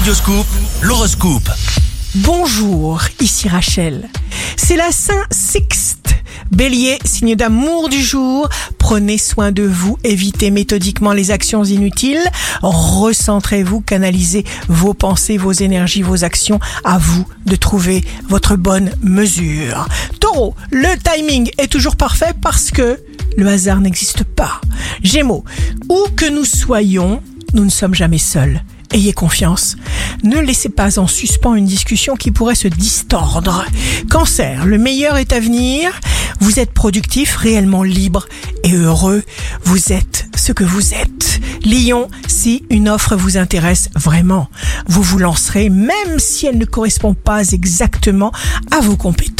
Radioscoop, l'horoscope. Bonjour, ici Rachel. C'est la Saint Sixte. Bélier, signe d'amour du jour, prenez soin de vous, évitez méthodiquement les actions inutiles, recentrez-vous, canalisez vos pensées, vos énergies, vos actions, à vous de trouver votre bonne mesure. Taureau, le timing est toujours parfait parce que le hasard n'existe pas. Gémeaux, où que nous soyons, nous ne sommes jamais seuls. Ayez confiance. Ne laissez pas en suspens une discussion qui pourrait se distordre. Cancer, le meilleur est à venir. Vous êtes productif, réellement libre et heureux. Vous êtes ce que vous êtes. Lion, si une offre vous intéresse vraiment, vous vous lancerez même si elle ne correspond pas exactement à vos compétences.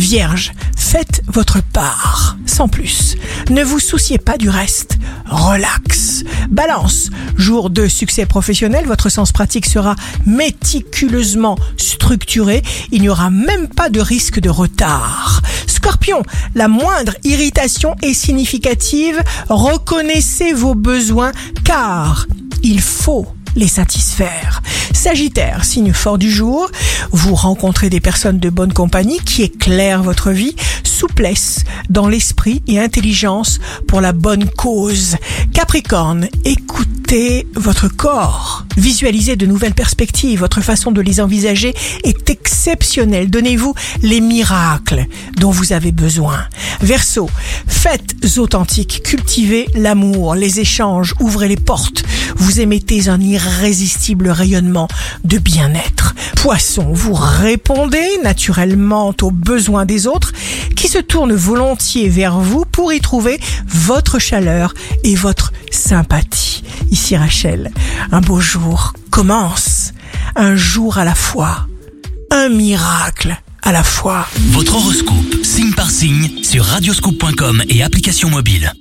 Vierge, faites votre part, sans plus. Ne vous souciez pas du reste. Relax. Balance, jour de succès professionnel, votre sens pratique sera méticuleusement structuré. Il n'y aura même pas de risque de retard. Scorpion, la moindre irritation est significative. Reconnaissez vos besoins car il faut les satisfaire. Sagittaire, signe fort du jour, vous rencontrez des personnes de bonne compagnie qui éclairent votre vie, souplesse dans l'esprit et intelligence pour la bonne cause. Capricorne, écoutez votre corps, visualisez de nouvelles perspectives, votre façon de les envisager est exceptionnelle. Donnez-vous les miracles dont vous avez besoin. Verseau, faites authentique, cultivez l'amour, les échanges, ouvrez les portes. Vous émettez un irrésistible rayonnement de bien-être. Poisson, vous répondez naturellement aux besoins des autres qui se tournent volontiers vers vous pour y trouver votre chaleur et votre sympathie. Ici Rachel, un beau jour commence, un jour à la fois, un miracle à la fois. Votre horoscope, signe par signe, sur radioscoop.com et application mobile.